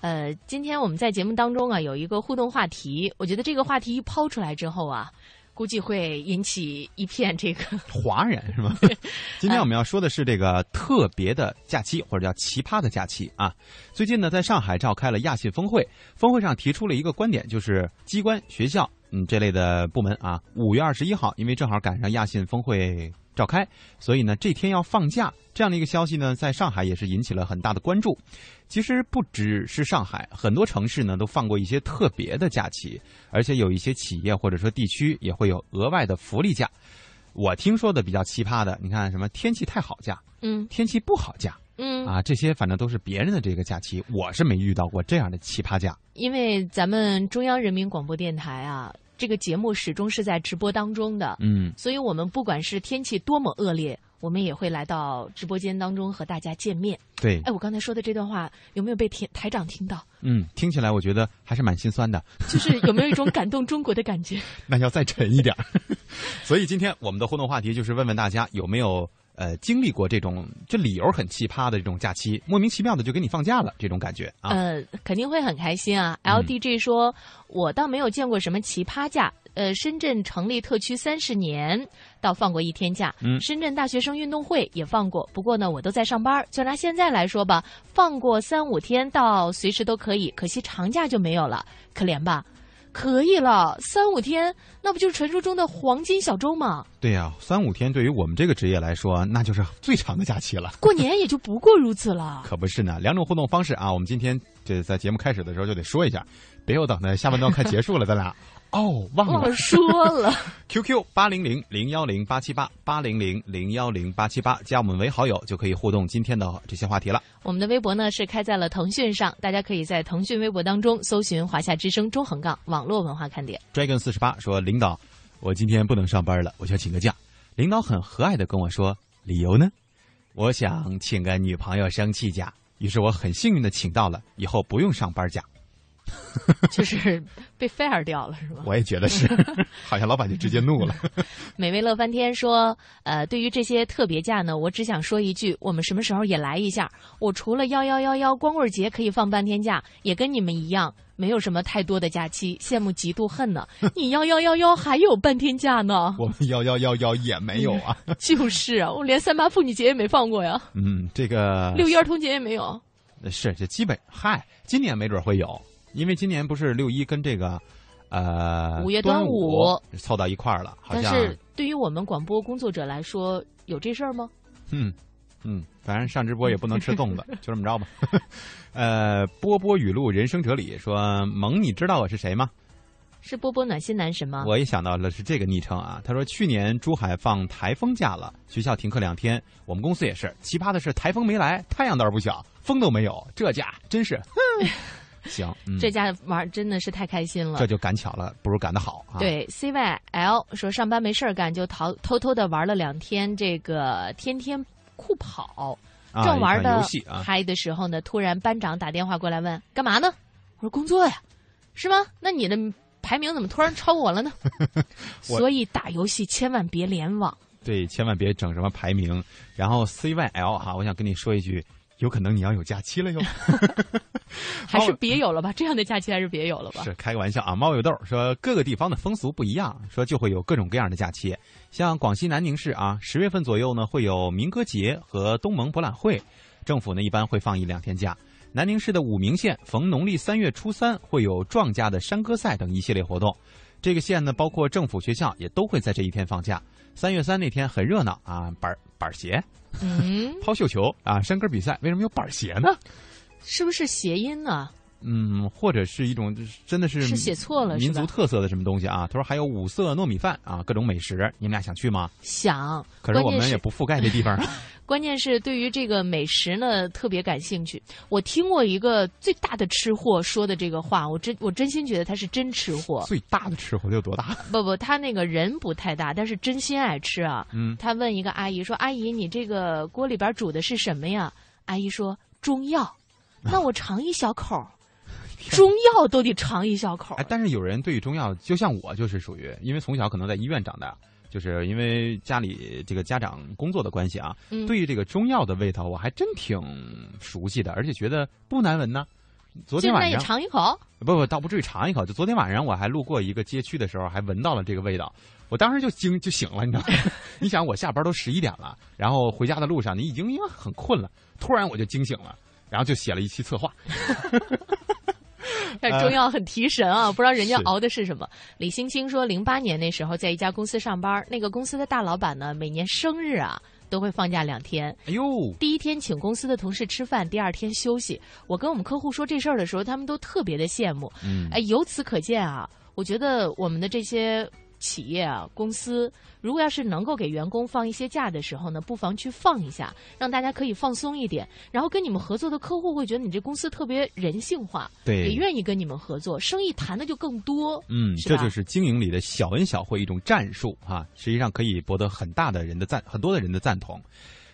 呃，今天我们在节目当中啊有一个互动话题，我觉得这个话题一抛出来之后啊，估计会引起一片这个 哗然，是吗？今天我们要说的是这个特别的假期，或者叫奇葩的假期啊。最近呢，在上海召开了亚信峰会，峰会上提出了一个观点，就是机关、学校嗯这类的部门啊，五月二十一号，因为正好赶上亚信峰会。召开，所以呢，这天要放假，这样的一个消息呢，在上海也是引起了很大的关注。其实不只是上海，很多城市呢都放过一些特别的假期，而且有一些企业或者说地区也会有额外的福利假。我听说的比较奇葩的，你看什么天气太好假，嗯，天气不好假，嗯啊，这些反正都是别人的这个假期，我是没遇到过这样的奇葩假。因为咱们中央人民广播电台啊。这个节目始终是在直播当中的，嗯，所以我们不管是天气多么恶劣，我们也会来到直播间当中和大家见面。对，哎，我刚才说的这段话有没有被台台长听到？嗯，听起来我觉得还是蛮心酸的，就是有没有一种感动中国的感觉？那要再沉一点。所以今天我们的互动话题就是问问大家有没有。呃，经历过这种就理由很奇葩的这种假期，莫名其妙的就给你放假了，这种感觉啊，呃，肯定会很开心啊。LDG 说，我倒没有见过什么奇葩假。呃，深圳成立特区三十年，倒放过一天假。嗯，深圳大学生运动会也放过，不过呢，我都在上班。就拿现在来说吧，放过三五天，到随时都可以。可惜长假就没有了，可怜吧。可以了，三五天，那不就是传说中的黄金小周吗？对呀，三五天对于我们这个职业来说，那就是最长的假期了。过年也就不过如此了。可不是呢，两种互动方式啊，我们今天这在节目开始的时候就得说一下，别又等的下半段快结束了，咱俩。哦，忘了说了。QQ 八零零零幺零八七八八零零零幺零八七八，加我们为好友就可以互动今天的这些话题了。我们的微博呢是开在了腾讯上，大家可以在腾讯微博当中搜寻“华夏之声”中横杠网络文化看点。Dragon 四十八说：“领导，我今天不能上班了，我想请个假。”领导很和蔼的跟我说：“理由呢？我想请个女朋友生气假。”于是我很幸运的请到了，以后不用上班假。就是被 fire 掉了，是吧？我也觉得是，好像老板就直接怒了。美味乐翻天说：“呃，对于这些特别假呢，我只想说一句，我们什么时候也来一下。我除了幺幺幺幺光棍节可以放半天假，也跟你们一样，没有什么太多的假期，羡慕嫉妒恨呢。你幺幺幺幺还有半天假呢，我们幺幺幺幺也没有啊。就是啊，我连三八妇女节也没放过呀。嗯，这个六一儿童节也没有。是，这基本嗨，今年没准会有。”因为今年不是六一跟这个，呃，五月端午凑到一块儿了，好像。但是对于我们广播工作者来说，有这事儿吗？嗯嗯，反正上直播也不能吃粽子，就这么着吧。呃，波波语录人生哲理说：“萌，你知道我是谁吗？是波波暖心男神吗？”我也想到了是这个昵称啊。他说：“去年珠海放台风假了，学校停课两天，我们公司也是。奇葩的是，台风没来，太阳倒是不小，风都没有，这假真是。”哼。行，这家玩真的是太开心了。这就赶巧了，不如赶得好啊。对，CYL 说上班没事儿干，就逃偷偷的玩了两天这个天天酷跑，正玩的嗨的时候呢，突然班长打电话过来问干嘛呢？我说工作呀，是吗？那你的排名怎么突然超过我了呢？所以打游戏千万别联网。对，千万别整什么排名。然后 CYL 哈，我想跟你说一句。有可能你要有假期了哟，还是别有了吧？这样的假期还是别有了吧？是开个玩笑啊！猫有豆说各个地方的风俗不一样，说就会有各种各样的假期。像广西南宁市啊，十月份左右呢会有民歌节和东盟博览会，政府呢一般会放一两天假。南宁市的武鸣县逢农历三月初三会有壮家的山歌赛等一系列活动。这个县呢，包括政府学校也都会在这一天放假。三月三那天很热闹啊，板板鞋。嗯，抛绣球啊，山歌比赛为什么有板鞋呢？是不是谐音呢？嗯，或者是一种真的是是写错了，民族特色的什么东西啊？他说还有五色糯米饭啊，各种美食，你们俩想去吗？想，可是我们也不覆盖这地方。关键是对于这个美食呢，特别感兴趣。我听过一个最大的吃货说的这个话，我真我真心觉得他是真吃货。最大的吃货有多大？不不，他那个人不太大，但是真心爱吃啊。嗯。他问一个阿姨说：“阿姨，你这个锅里边煮的是什么呀？”阿姨说：“中药。”那我尝一小口。中药都得尝一小口。哎，但是有人对于中药，就像我就是属于，因为从小可能在医院长大，就是因为家里这个家长工作的关系啊，对于这个中药的味道，我还真挺熟悉的，而且觉得不难闻呢。昨天晚上也尝一口？不不，倒不至于尝一口。就昨天晚上我还路过一个街区的时候，还闻到了这个味道，我当时就惊就醒了，你知道吗？你想我下班都十一点了，然后回家的路上你已经因为很困了，突然我就惊醒了，然后就写了一期策划。但中药很提神啊，不知道人家熬的是什么。李星星说，零八年那时候在一家公司上班，那个公司的大老板呢，每年生日啊都会放假两天。哎呦，第一天请公司的同事吃饭，第二天休息。我跟我们客户说这事儿的时候，他们都特别的羡慕。嗯，哎，由此可见啊，我觉得我们的这些。企业啊，公司如果要是能够给员工放一些假的时候呢，不妨去放一下，让大家可以放松一点。然后跟你们合作的客户会觉得你这公司特别人性化，对，也愿意跟你们合作，生意谈的就更多。嗯，这就是经营里的小恩小惠一种战术啊，实际上可以博得很大的人的赞，很多的人的赞同。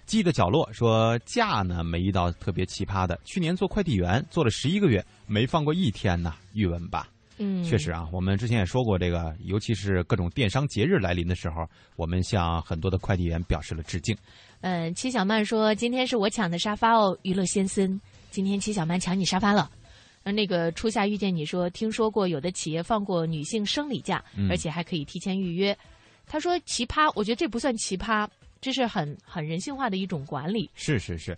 记忆的角落说假呢没遇到特别奇葩的，去年做快递员做了十一个月，没放过一天呢，语文吧。嗯，确实啊，我们之前也说过这个，尤其是各种电商节日来临的时候，我们向很多的快递员表示了致敬。嗯，戚小曼说：“今天是我抢的沙发哦，娱乐先生，今天戚小曼抢你沙发了。”那个初夏遇见你说：“听说过有的企业放过女性生理假，而且还可以提前预约。”他说：“奇葩，我觉得这不算奇葩，这是很很人性化的一种管理。”是是是。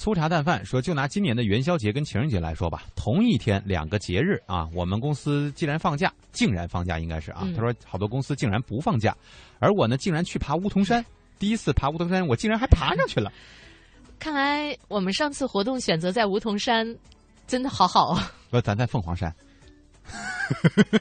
粗茶淡饭说，就拿今年的元宵节跟情人节来说吧，同一天两个节日啊，我们公司既然放假，竟然放假应该是啊。他说好多公司竟然不放假，而我呢竟然去爬梧桐山，第一次爬梧桐山，我竟然还爬上去了。看来我们上次活动选择在梧桐山，真的好好啊。不，咱在凤凰山。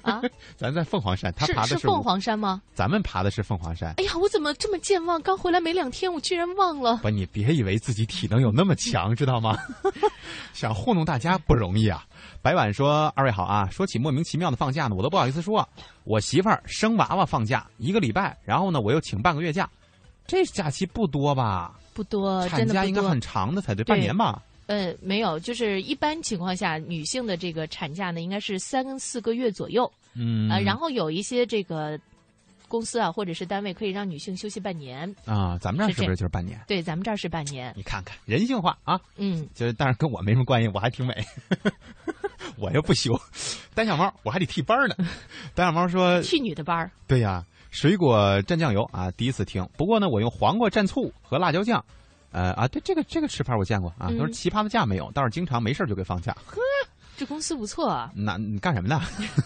啊，咱在凤凰山，他爬的是凤凰山吗？咱们爬的是凤凰山。哎呀，我怎么这么健忘？刚回来没两天，我居然忘了。不，你别以为自己体能有那么强，知道吗？想糊弄大家不容易啊。白婉说：“二位好啊，说起莫名其妙的放假呢，我都不好意思说。我媳妇儿生娃娃放假一个礼拜，然后呢，我又请半个月假，这假期不多吧？不多，产假应该很长的才对，半年吧。”呃，没有，就是一般情况下，女性的这个产假呢，应该是三四个月左右。嗯，呃，然后有一些这个公司啊，或者是单位可以让女性休息半年。啊，咱们这儿是不是就是半年？对，咱们这儿是半年。你看看人性化啊！嗯，就是但是跟我没什么关系，我还挺美，我又不休。单小猫，我还得替班呢。单小猫说替女的班儿。对呀，水果蘸酱油啊，第一次听。不过呢，我用黄瓜蘸醋和辣椒酱。呃啊，对这个这个吃法我见过啊，都是奇葩的假没有，倒是经常没事就给放假。呵，这公司不错啊。那你干什么呢？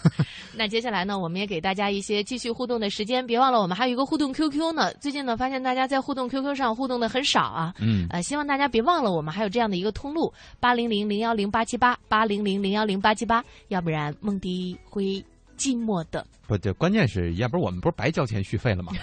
那接下来呢，我们也给大家一些继续互动的时间。别忘了，我们还有一个互动 QQ 呢。最近呢，发现大家在互动 QQ 上互动的很少啊。嗯。呃，希望大家别忘了，我们还有这样的一个通路：八零零零幺零八七八，八零零零幺零八七八。要不然梦迪会寂寞的。不，对关键是要不然我们不是白交钱续费了吗？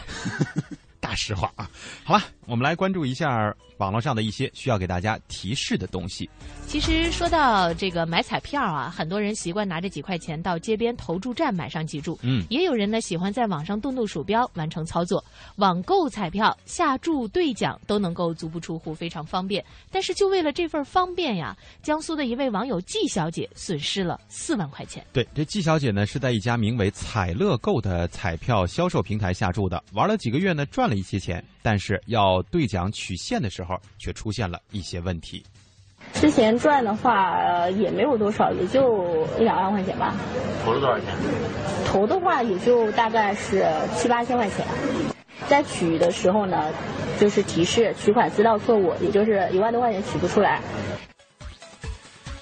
大实话啊，好吧，我们来关注一下网络上的一些需要给大家提示的东西。其实说到这个买彩票啊，很多人习惯拿着几块钱到街边投注站买上几注，嗯，也有人呢喜欢在网上动动鼠标完成操作。网购彩票下注兑奖都能够足不出户，非常方便。但是就为了这份方便呀，江苏的一位网友季小姐损失了四万块钱。对，这季小姐呢是在一家名为彩乐购的彩票销售平台下注的，玩了几个月呢，赚了一些钱，但是要兑奖取现的时候却出现了一些问题。之前赚的话也没有多少，也就一两万块钱吧。投了多少钱？投的话也就大概是七八千块钱。在取的时候呢，就是提示取款资料错误，也就是一万多块钱取不出来。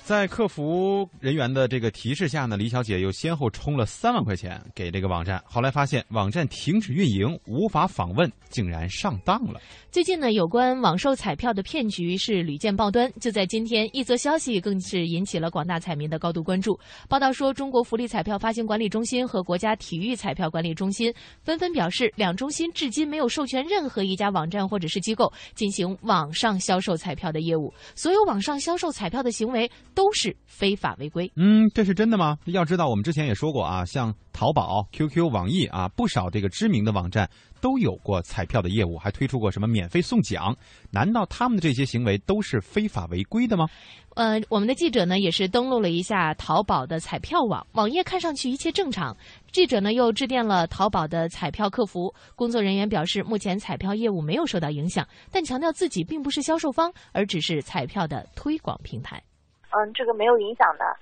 在客服人员的这个提示下呢，李小姐又先后充了三万块钱给这个网站，后来发现网站停止运营，无法访问，竟然上当了。最近呢，有关网售彩票的骗局是屡见报端。就在今天，一则消息更是引起了广大彩民的高度关注。报道说，中国福利彩票发行管理中心和国家体育彩票管理中心纷纷表示，两中心至今没有授权任何一家网站或者是机构进行网上销售彩票的业务，所有网上销售彩票的行为。都是非法违规。嗯，这是真的吗？要知道，我们之前也说过啊，像淘宝、QQ、网易啊，不少这个知名的网站都有过彩票的业务，还推出过什么免费送奖。难道他们的这些行为都是非法违规的吗？呃，我们的记者呢也是登录了一下淘宝的彩票网，网页看上去一切正常。记者呢又致电了淘宝的彩票客服，工作人员表示，目前彩票业务没有受到影响，但强调自己并不是销售方，而只是彩票的推广平台。嗯，这个没有影响的。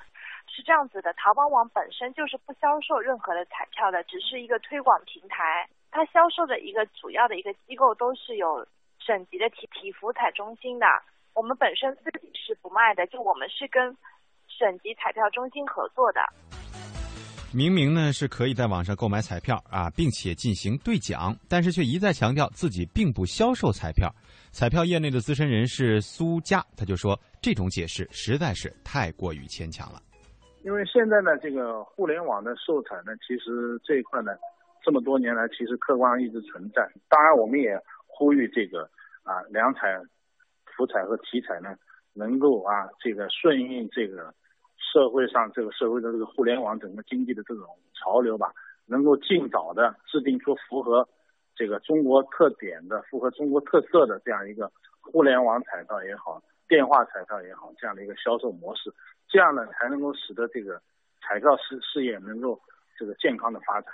是这样子的，淘宝网本身就是不销售任何的彩票的，只是一个推广平台。它销售的一个主要的一个机构都是有省级的体体福彩中心的。我们本身自己是不卖的，就我们是跟省级彩票中心合作的。明明呢是可以在网上购买彩票啊，并且进行兑奖，但是却一再强调自己并不销售彩票。彩票业内的资深人士苏佳他就说，这种解释实在是太过于牵强了。因为现在呢，这个互联网的售彩呢，其实这一块呢，这么多年来其实客观上一直存在。当然，我们也呼吁这个啊，两彩、福彩和体彩呢，能够啊，这个顺应这个。社会上这个社会的这个互联网整个经济的这种潮流吧，能够尽早的制定出符合这个中国特点的、符合中国特色的这样一个互联网彩票也好、电话彩票也好这样的一个销售模式，这样呢才能够使得这个彩票事事业能够这个健康的发展。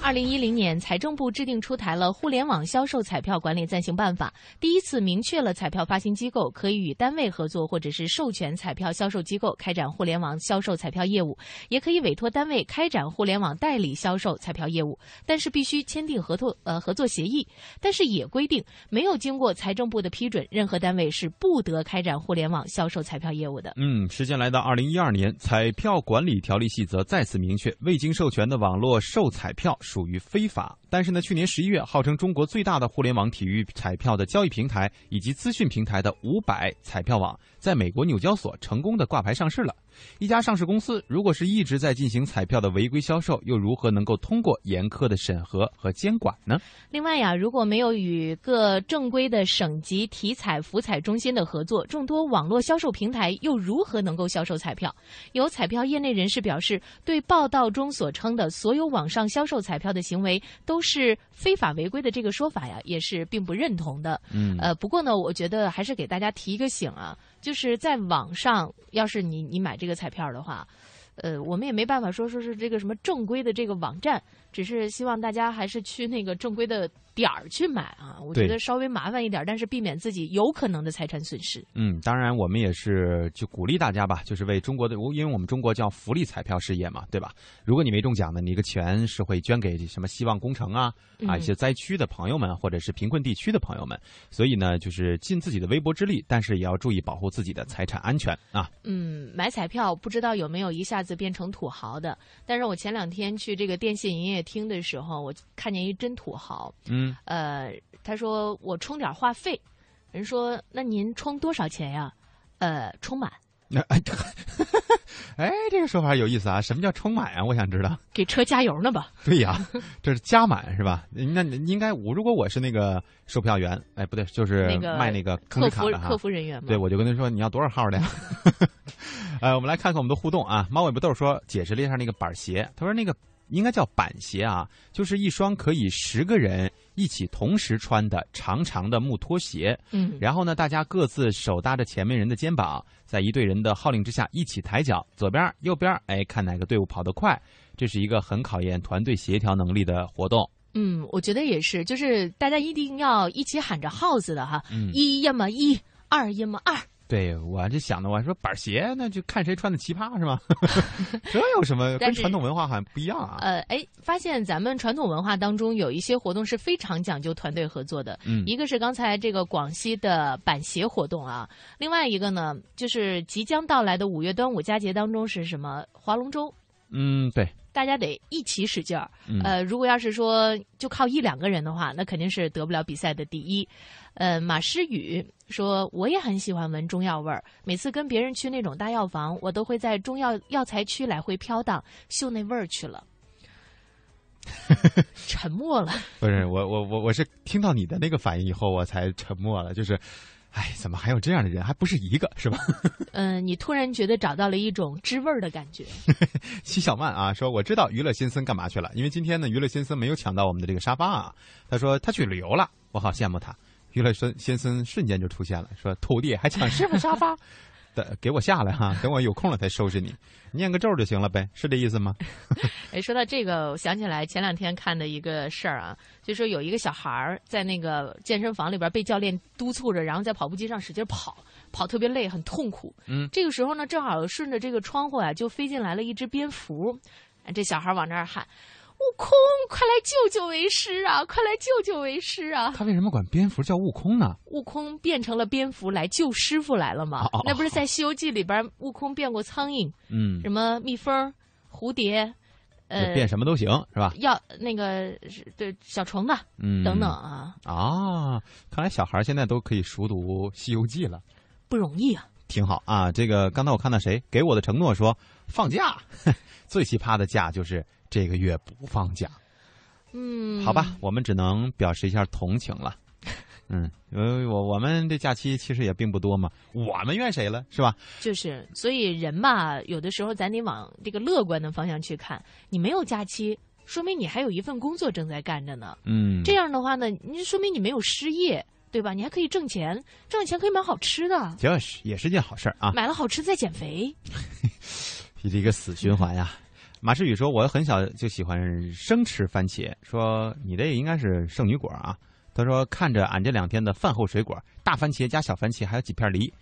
二零一零年，财政部制定出台了《互联网销售彩票管理暂行办法》，第一次明确了彩票发行机构可以与单位合作，或者是授权彩票销售机构开展互联网销售彩票业务，也可以委托单位开展互联网代理销售彩票业务，但是必须签订合作呃合作协议。但是也规定，没有经过财政部的批准，任何单位是不得开展互联网销售彩票业务的。嗯，时间来到二零一二年，彩票管理条例细则再次明确，未经授权的网络售彩票。属于非法，但是呢，去年十一月，号称中国最大的互联网体育彩票的交易平台以及资讯平台的五百彩票网，在美国纽交所成功的挂牌上市了。一家上市公司，如果是一直在进行彩票的违规销售，又如何能够通过严苛的审核和监管呢？另外呀，如果没有与各正规的省级体彩、福彩中心的合作，众多网络销售平台又如何能够销售彩票？有彩票业内人士表示，对报道中所称的所有网上销售彩票的行为都是非法违规的这个说法呀，也是并不认同的。嗯，呃，不过呢，我觉得还是给大家提一个醒啊。就是在网上，要是你你买这个彩票的话，呃，我们也没办法说说是这个什么正规的这个网站，只是希望大家还是去那个正规的。点儿去买啊，我觉得稍微麻烦一点，但是避免自己有可能的财产损失。嗯，当然我们也是就鼓励大家吧，就是为中国的，因为我们中国叫福利彩票事业嘛，对吧？如果你没中奖呢，你一个钱是会捐给什么希望工程啊啊一些灾区的朋友们，或者是贫困地区的朋友们。所以呢，就是尽自己的微薄之力，但是也要注意保护自己的财产安全啊。嗯，买彩票不知道有没有一下子变成土豪的？但是我前两天去这个电信营业厅的时候，我看见一真土豪。嗯。呃，他说我充点话费，人说那您充多少钱呀？呃，充满。那哎，哎，这个说法有意思啊！什么叫充满啊？我想知道。给车加油呢吧？对呀，这是加满是吧？那应该我如果我是那个售票员，哎，不对，就是卖那个客服客服人员。对，我就跟他说你要多少号的呀？呃，我们来看看我们的互动啊。猫尾巴豆说解释了一下那个板鞋，他说那个。应该叫板鞋啊，就是一双可以十个人一起同时穿的长长的木拖鞋。嗯，然后呢，大家各自手搭着前面人的肩膀，在一队人的号令之下一起抬脚，左边右边，哎，看哪个队伍跑得快。这是一个很考验团队协调能力的活动。嗯，我觉得也是，就是大家一定要一起喊着号子的哈，嗯、一要么一，二要么二。对，我这想的，我还说板鞋，那就看谁穿的奇葩是吗？这有什么跟传统文化好像不一样啊？呃，哎，发现咱们传统文化当中有一些活动是非常讲究团队合作的。嗯，一个是刚才这个广西的板鞋活动啊，另外一个呢，就是即将到来的五月端午佳节当中是什么划龙舟？嗯，对，大家得一起使劲儿。呃，如果要是说就靠一两个人的话，那肯定是得不了比赛的第一。呃，马诗雨说，我也很喜欢闻中药味儿。每次跟别人去那种大药房，我都会在中药药材区来回飘荡，嗅那味儿去了。沉默了。不是我，我我我是听到你的那个反应以后，我才沉默了。就是，哎，怎么还有这样的人？还不是一个，是吧？嗯，你突然觉得找到了一种知味儿的感觉。西小曼啊，说我知道娱乐先生干嘛去了，因为今天呢，娱乐先生没有抢到我们的这个沙发啊。他说他去旅游了，我好羡慕他。娱乐先先生瞬间就出现了，说徒弟还抢师傅沙发，等 给我下来哈，等我有空了才收拾你，念个咒就行了呗，是这意思吗？哎，说到这个，我想起来前两天看的一个事儿啊，就说有一个小孩儿在那个健身房里边被教练督促着，然后在跑步机上使劲跑，跑特别累，很痛苦。嗯，这个时候呢，正好顺着这个窗户啊，就飞进来了一只蝙蝠，这小孩往那儿喊。悟空，快来救救为师啊！快来救救为师啊！他为什么管蝙蝠叫悟空呢？悟空变成了蝙蝠来救师傅来了吗？那不是在《西游记》里边，悟空变过苍蝇，嗯，什么蜜蜂、蝴蝶，呃，变什么都行是吧？要那个对小虫子，嗯，等等啊啊！看来小孩现在都可以熟读《西游记》了，不容易啊！挺好啊！这个刚才我看到谁给我的承诺说放假，最奇葩的假就是。这个月不放假，嗯，好吧，我们只能表示一下同情了。嗯，因为我我们这假期其实也并不多嘛，我们怨谁了，是吧？就是，所以人嘛，有的时候咱得往这个乐观的方向去看。你没有假期，说明你还有一份工作正在干着呢。嗯，这样的话呢，你说明你没有失业，对吧？你还可以挣钱，挣钱可以买好吃的，就是也是件好事啊。买了好吃再减肥，这是一个死循环呀。马世宇说：“我很小就喜欢生吃番茄。说你这应该是圣女果啊。”他说：“看着俺这两天的饭后水果，大番茄加小番茄，还有几片梨，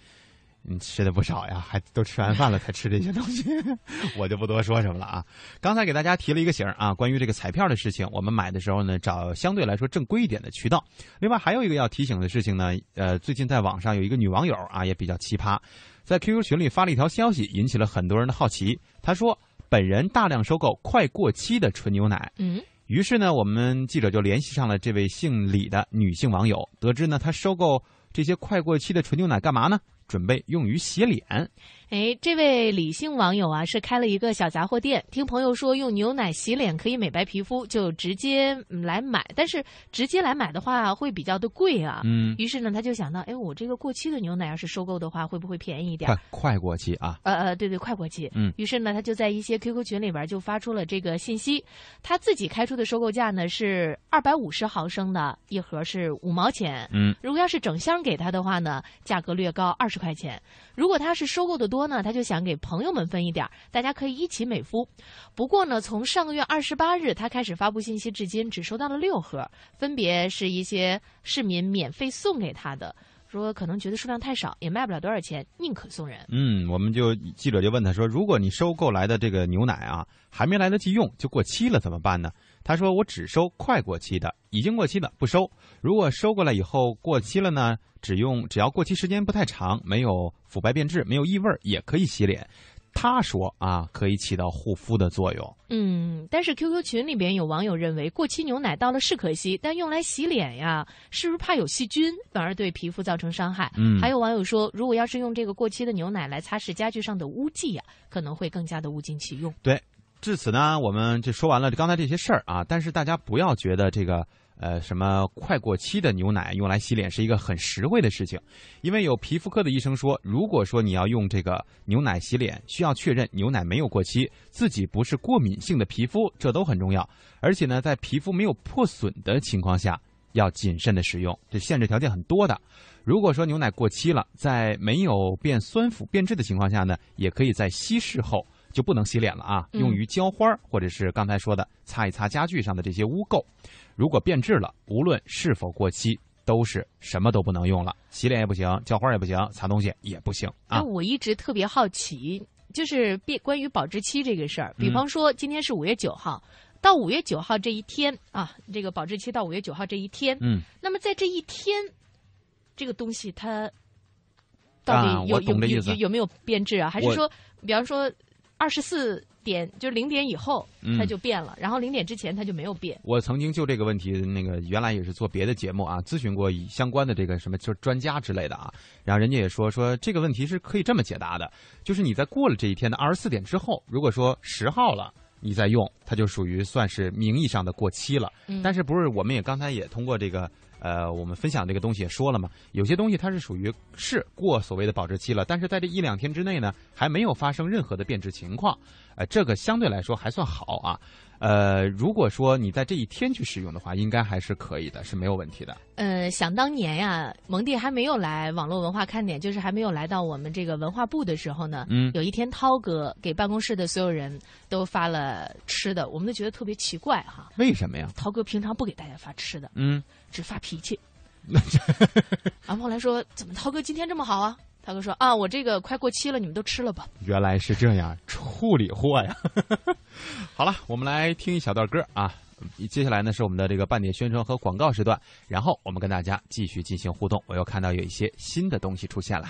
你吃的不少呀，还都吃完饭了才吃这些东西，我就不多说什么了啊。刚才给大家提了一个醒啊，关于这个彩票的事情，我们买的时候呢，找相对来说正规一点的渠道。另外还有一个要提醒的事情呢，呃，最近在网上有一个女网友啊，也比较奇葩，在 QQ 群里发了一条消息，引起了很多人的好奇。她说。”本人大量收购快过期的纯牛奶，嗯，于是呢，我们记者就联系上了这位姓李的女性网友，得知呢，她收购这些快过期的纯牛奶干嘛呢？准备用于洗脸。哎，这位李姓网友啊，是开了一个小杂货店。听朋友说用牛奶洗脸可以美白皮肤，就直接来买。但是直接来买的话会比较的贵啊。嗯。于是呢，他就想到，哎，我这个过期的牛奶要是收购的话，会不会便宜一点？快快过期啊！呃呃，对对，快过期。嗯。于是呢，他就在一些 QQ 群里边就发出了这个信息。他自己开出的收购价呢是二百五十毫升的一盒是五毛钱。嗯。如果要是整箱给他的话呢，价格略高二十十块钱。如果他是收购的多呢，他就想给朋友们分一点大家可以一起美肤。不过呢，从上个月二十八日他开始发布信息，至今只收到了六盒，分别是一些市民免费送给他的，说可能觉得数量太少，也卖不了多少钱，宁可送人。嗯，我们就记者就问他说，如果你收购来的这个牛奶啊，还没来得及用就过期了，怎么办呢？他说：“我只收快过期的，已经过期的不收。如果收过来以后过期了呢，只用只要过期时间不太长，没有腐败变质，没有异味，也可以洗脸。”他说：“啊，可以起到护肤的作用。”嗯，但是 QQ 群里边有网友认为，过期牛奶到了是可惜，但用来洗脸呀，是不是怕有细菌，反而对皮肤造成伤害？嗯，还有网友说，如果要是用这个过期的牛奶来擦拭家具上的污迹呀，可能会更加的物尽其用。对。至此呢，我们就说完了刚才这些事儿啊。但是大家不要觉得这个呃什么快过期的牛奶用来洗脸是一个很实惠的事情，因为有皮肤科的医生说，如果说你要用这个牛奶洗脸，需要确认牛奶没有过期，自己不是过敏性的皮肤，这都很重要。而且呢，在皮肤没有破损的情况下，要谨慎的使用，这限制条件很多的。如果说牛奶过期了，在没有变酸腐变质的情况下呢，也可以在稀释后。就不能洗脸了啊！用于浇花或者是刚才说的擦一擦家具上的这些污垢。如果变质了，无论是否过期，都是什么都不能用了。洗脸也不行，浇花也不行，擦东西也不行啊！我一直特别好奇，就是变关于保质期这个事儿。比方说，今天是五月九号，到五月九号这一天啊，这个保质期到五月九号这一天，嗯，那么在这一天，这个东西它到底有有有有没有变质啊？还是说，比方说？二十四点就零点以后，它就变了，然后零点之前它就没有变。我曾经就这个问题，那个原来也是做别的节目啊，咨询过相关的这个什么就是专家之类的啊，然后人家也说说这个问题是可以这么解答的，就是你在过了这一天的二十四点之后，如果说十号了你再用，它就属于算是名义上的过期了。但是不是我们也刚才也通过这个。呃，我们分享这个东西也说了嘛，有些东西它是属于是过所谓的保质期了，但是在这一两天之内呢，还没有发生任何的变质情况，呃，这个相对来说还算好啊。呃，如果说你在这一天去使用的话，应该还是可以的，是没有问题的。呃，想当年呀，蒙蒂还没有来网络文化看点，就是还没有来到我们这个文化部的时候呢，嗯，有一天涛哥给办公室的所有人都发了吃的，我们都觉得特别奇怪哈。为什么呀？涛哥平常不给大家发吃的，嗯，只发脾气。然后后来说，怎么涛哥今天这么好啊？涛哥说啊，我这个快过期了，你们都吃了吧。原来是这样，处理货呀。好了，我们来听一小段歌啊。接下来呢是我们的这个半点宣传和广告时段，然后我们跟大家继续进行互动。我又看到有一些新的东西出现了。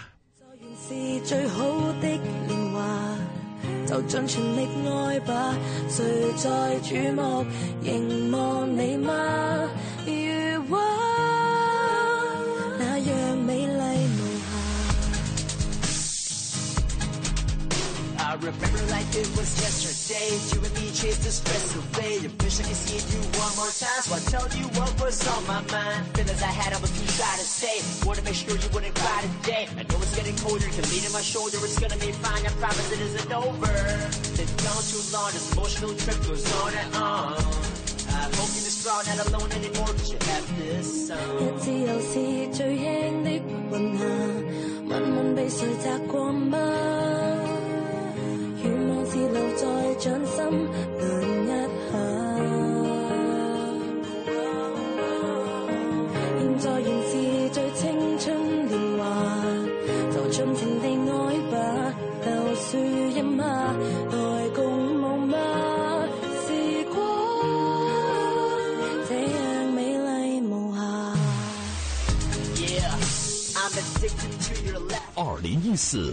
I remember like it was yesterday. You and me chased the stress away. You wish I could see you one more time. So I told you what was on my mind. Feelings I had, I was too shy to say. Wanna make sure you wouldn't cry today. I know it's getting colder, can lean on my shoulder. It's gonna be fine. I promise it isn't over. Been gone too long. This emotional trip goes on and on. I hope you're strong, not alone anymore. Cause you have this song. 日子又是最轻的云霞，问问被谁摘过吗？ 愿望是留在掌心涼一下。現在仍是最青春年華，就盡情地愛吧，就樹蔭下，來共舞吧。時光這樣美麗無瑕。二零一四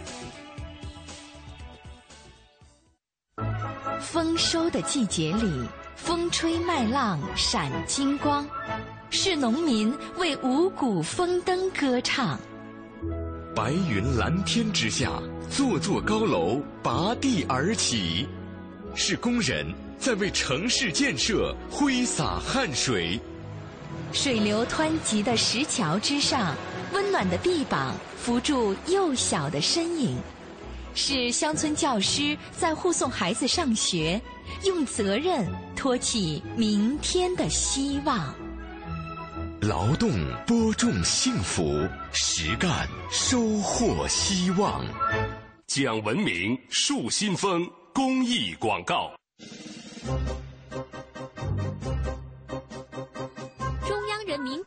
丰收的季节里，风吹麦浪闪金光，是农民为五谷丰登歌唱。白云蓝天之下，座座高楼拔地而起，是工人在为城市建设挥洒汗水。水流湍急的石桥之上，温暖的臂膀扶住幼小的身影。是乡村教师在护送孩子上学，用责任托起明天的希望。劳动播种幸福，实干收获希望。讲文明树新风公益广告。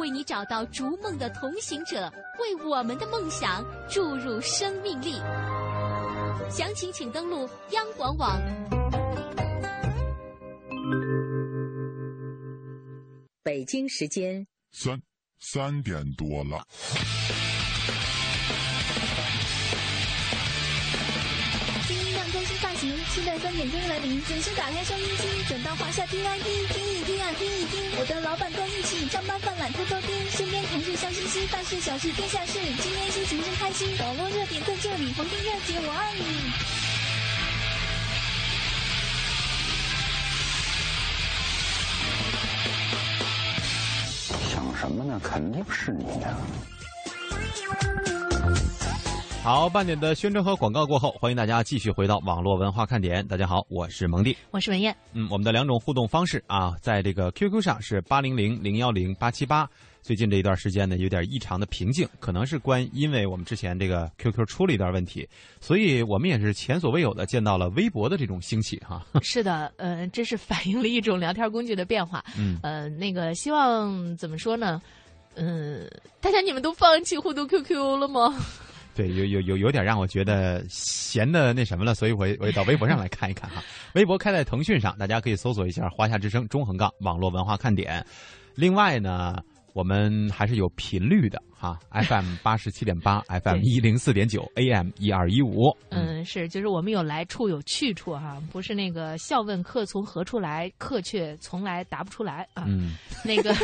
为你找到逐梦的同行者，为我们的梦想注入生命力。详情请登录央广网。北京时间三三点多了。发型，期待三点钟来临，准时打开收音机，转到华夏 T I P，听一听啊，听一听，我的老板跟一起上班犯懒偷偷听，身边同事笑嘻嘻，大事小事天下事，今天心情真开心，网络热点在这里，黄金热姐我爱你。想什么呢？肯定是你呀！好，半点的宣传和广告过后，欢迎大家继续回到网络文化看点。大家好，我是蒙蒂，我是文艳。嗯，我们的两种互动方式啊，在这个 QQ 上是八零零零幺零八七八。最近这一段时间呢，有点异常的平静，可能是关因为我们之前这个 QQ 出了一段问题，所以我们也是前所未有的见到了微博的这种兴起哈。是的，呃，这是反映了一种聊天工具的变化。嗯，呃，那个希望怎么说呢？嗯，大家你们都放弃互动 QQ 了吗？对，有有有有点让我觉得闲的那什么了，所以我我也到微博上来看一看哈。微博开在腾讯上，大家可以搜索一下“华夏之声”中横杠网络文化看点。另外呢。我们还是有频率的哈，FM 八十七点八，FM 一零四点九，AM 一二一五。嗯，是，就是我们有来处有去处哈，不是那个笑问客从何处来，客却从来答不出来啊。嗯，那个，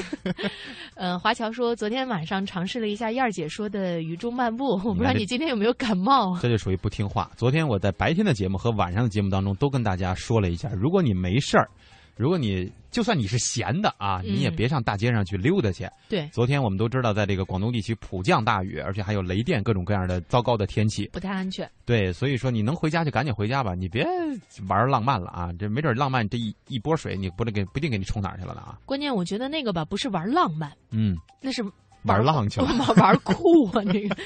呃，华侨说昨天晚上尝试了一下燕儿姐说的雨中漫步，我不知道你今天有没有感冒。这就属于不听话。昨天我在白天的节目和晚上的节目当中都跟大家说了一下，如果你没事儿。如果你就算你是闲的啊，你也别上大街上去溜达去。对，昨天我们都知道，在这个广东地区普降大雨，而且还有雷电，各种各样的糟糕的天气，不太安全。对，所以说你能回家就赶紧回家吧，你别玩浪漫了啊！这没准浪漫这一一波水，你不能给不定给你冲哪儿去了呢啊！关键我觉得那个吧，不是玩浪漫，嗯，那是。玩浪去了，玩酷啊！这个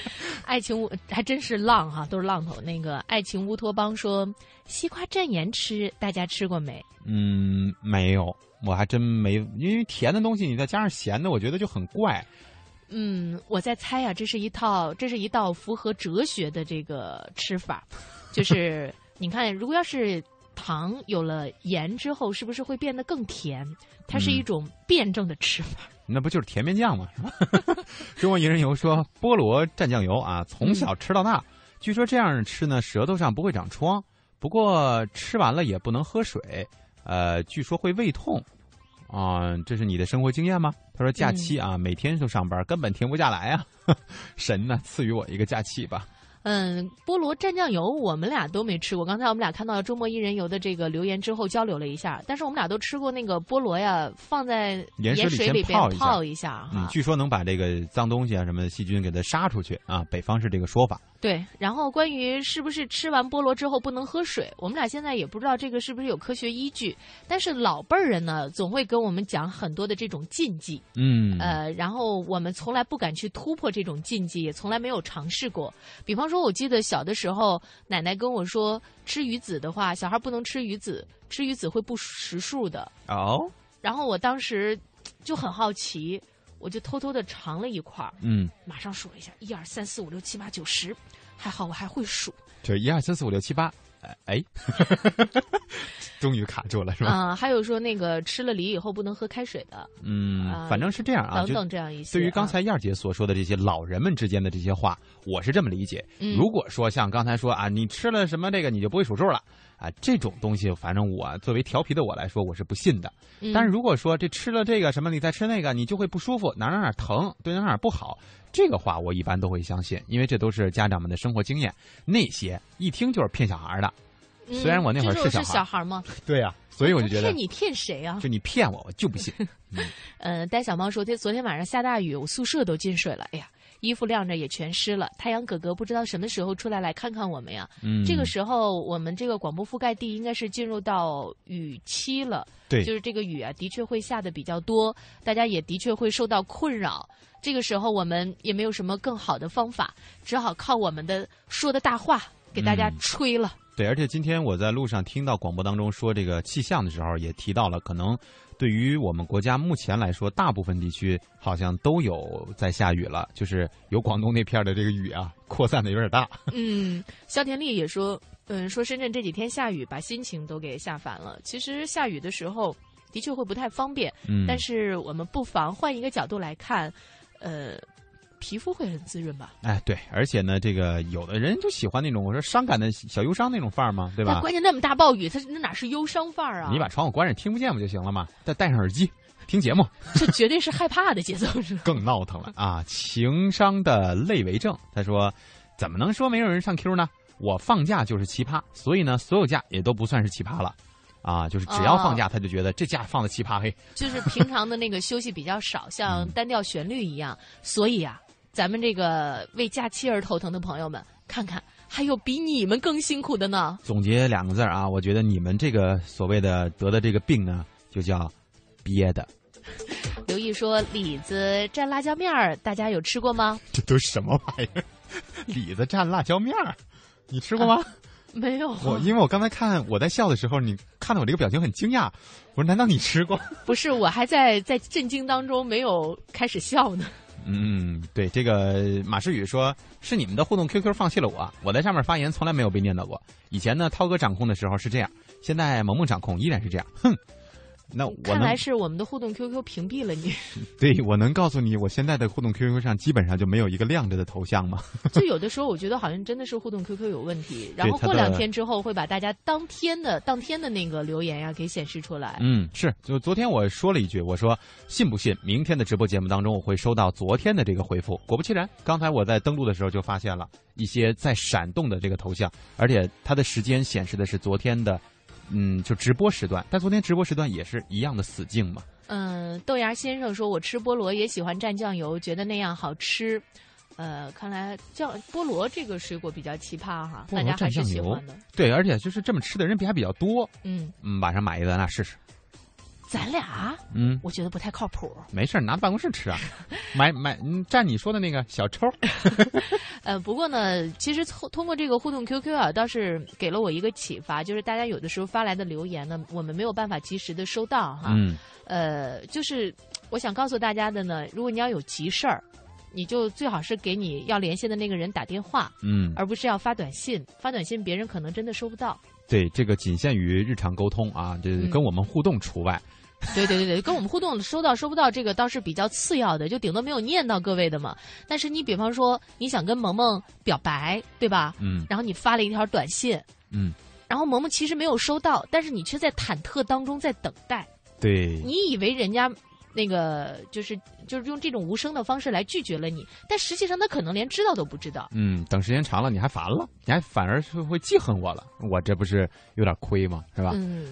爱情乌还真是浪哈，都是浪头。那个爱情乌托邦说西瓜蘸盐吃，大家吃过没？嗯，没有，我还真没，因为甜的东西你再加上咸的，我觉得就很怪。嗯，我在猜啊，这是一套，这是一道符合哲学的这个吃法，就是 你看，如果要是糖有了盐之后，是不是会变得更甜？它是一种辩证的吃法。那不就是甜面酱吗？是吧？中国一人游说菠萝蘸酱油啊，从小吃到大。据说这样吃呢，舌头上不会长疮，不过吃完了也不能喝水。呃，据说会胃痛。啊，这是你的生活经验吗？他说假期啊，每天都上班，根本停不下来啊。神呢，赐予我一个假期吧。嗯，菠萝蘸酱油，我们俩都没吃过。刚才我们俩看到周末一人游的这个留言之后交流了一下，但是我们俩都吃过那个菠萝呀，放在盐水里边泡一下，嗯，据说能把这个脏东西啊什么细菌给它杀出去啊。北方是这个说法。对，然后关于是不是吃完菠萝之后不能喝水，我们俩现在也不知道这个是不是有科学依据。但是老辈儿人呢，总会跟我们讲很多的这种禁忌，嗯，呃，然后我们从来不敢去突破这种禁忌，也从来没有尝试过。比方说，我记得小的时候，奶奶跟我说，吃鱼子的话，小孩不能吃鱼子，吃鱼子会不识数的。哦，然后我当时就很好奇。我就偷偷的尝了一块儿，嗯，马上数了一下，一二三四五六七八九十，还好我还会数，就一二三四五六七八，哎，终于卡住了是吧？啊，还有说那个吃了梨以后不能喝开水的，嗯，反正是这样啊，等等这样一些。对于刚才燕儿姐所说的这些老人们之间的这些话，我是这么理解。如果说像刚才说啊，你吃了什么这个你就不会数数了。啊，这种东西，反正我作为调皮的我来说，我是不信的。但是如果说这吃了这个什么，你再吃那个，你就会不舒服，哪哪哪疼，对哪哪不好，这个话我一般都会相信，因为这都是家长们的生活经验。那些一听就是骗小孩的，虽然我那会儿是小孩小孩吗？对呀，所以我就觉得骗你骗谁啊？就你骗我，我就不信。嗯，呆小猫说，天昨天晚上下大雨，我宿舍都进水了。哎呀。衣服晾着也全湿了，太阳哥哥不知道什么时候出来来看看我们呀？嗯，这个时候我们这个广播覆盖地应该是进入到雨期了，对，就是这个雨啊，的确会下的比较多，大家也的确会受到困扰。这个时候我们也没有什么更好的方法，只好靠我们的说的大话给大家吹了。对，而且今天我在路上听到广播当中说这个气象的时候，也提到了可能。对于我们国家目前来说，大部分地区好像都有在下雨了，就是有广东那片的这个雨啊，扩散的有点大。嗯，肖田丽也说，嗯，说深圳这几天下雨，把心情都给下烦了。其实下雨的时候的确会不太方便，嗯，但是我们不妨换一个角度来看，呃。皮肤会很滋润吧？哎，对，而且呢，这个有的人就喜欢那种我说伤感的小忧伤那种范儿嘛，对吧？关键那么大暴雨，它那哪是忧伤范儿啊？你把窗户关上，听不见不就行了吗？再戴上耳机听节目，这绝对是害怕的节奏，是更闹腾了啊！情商的类为证，他说，怎么能说没有人上 Q 呢？我放假就是奇葩，所以呢，所有假也都不算是奇葩了啊！就是只要放假，他就觉得这假放的奇葩嘿。就是平常的那个休息比较少，像单调旋律一样，所以啊。咱们这个为假期而头疼的朋友们，看看还有比你们更辛苦的呢。总结两个字啊，我觉得你们这个所谓的得的这个病呢，就叫憋的。刘毅说：“李子蘸辣椒面儿，大家有吃过吗？”这都什么玩意儿？李子蘸辣椒面儿，你吃过吗？没有。我因为我刚才看我在笑的时候，你看到我这个表情很惊讶。我说：“难道你吃过？”不是，我还在在震惊当中，没有开始笑呢。嗯，对，这个马世宇说是你们的互动 QQ 放弃了我，我在上面发言从来没有被念叨过。以前呢，涛哥掌控的时候是这样，现在萌萌掌控依然是这样。哼。那我看来是我们的互动 QQ 屏蔽了你。对，我能告诉你，我现在的互动 QQ 上基本上就没有一个亮着的头像吗？就有的时候我觉得好像真的是互动 QQ 有问题，然后过两天之后会把大家当天的当天的那个留言呀给显示出来。嗯，是，就昨天我说了一句，我说信不信明天的直播节目当中我会收到昨天的这个回复？果不其然，刚才我在登录的时候就发现了一些在闪动的这个头像，而且它的时间显示的是昨天的。嗯，就直播时段，但昨天直播时段也是一样的死境嘛。嗯，豆芽先生说，我吃菠萝也喜欢蘸酱油，觉得那样好吃。呃，看来酱菠萝这个水果比较奇葩哈，大家还是喜欢的。对，而且就是这么吃的人比还比较多。嗯嗯，晚上买一个咱俩试试。咱俩，嗯，我觉得不太靠谱。没事拿办公室吃啊，买买，嗯，蘸你说的那个小抽。呃，不过呢，其实通通过这个互动 QQ 啊，倒是给了我一个启发，就是大家有的时候发来的留言呢，我们没有办法及时的收到哈。嗯。呃，就是我想告诉大家的呢，如果你要有急事儿，你就最好是给你要联系的那个人打电话，嗯，而不是要发短信。发短信别人可能真的收不到。对，这个仅限于日常沟通啊，这跟我们互动除外。对对对对，跟我们互动收到收不到这个倒是比较次要的，就顶多没有念到各位的嘛。但是你比方说你想跟萌萌表白，对吧？嗯。然后你发了一条短信，嗯。然后萌萌其实没有收到，但是你却在忐忑当中在等待。对。你以为人家那个就是就是用这种无声的方式来拒绝了你，但实际上他可能连知道都不知道。嗯，等时间长了你还烦了，你还反而是会记恨我了，我这不是有点亏吗？是吧？嗯。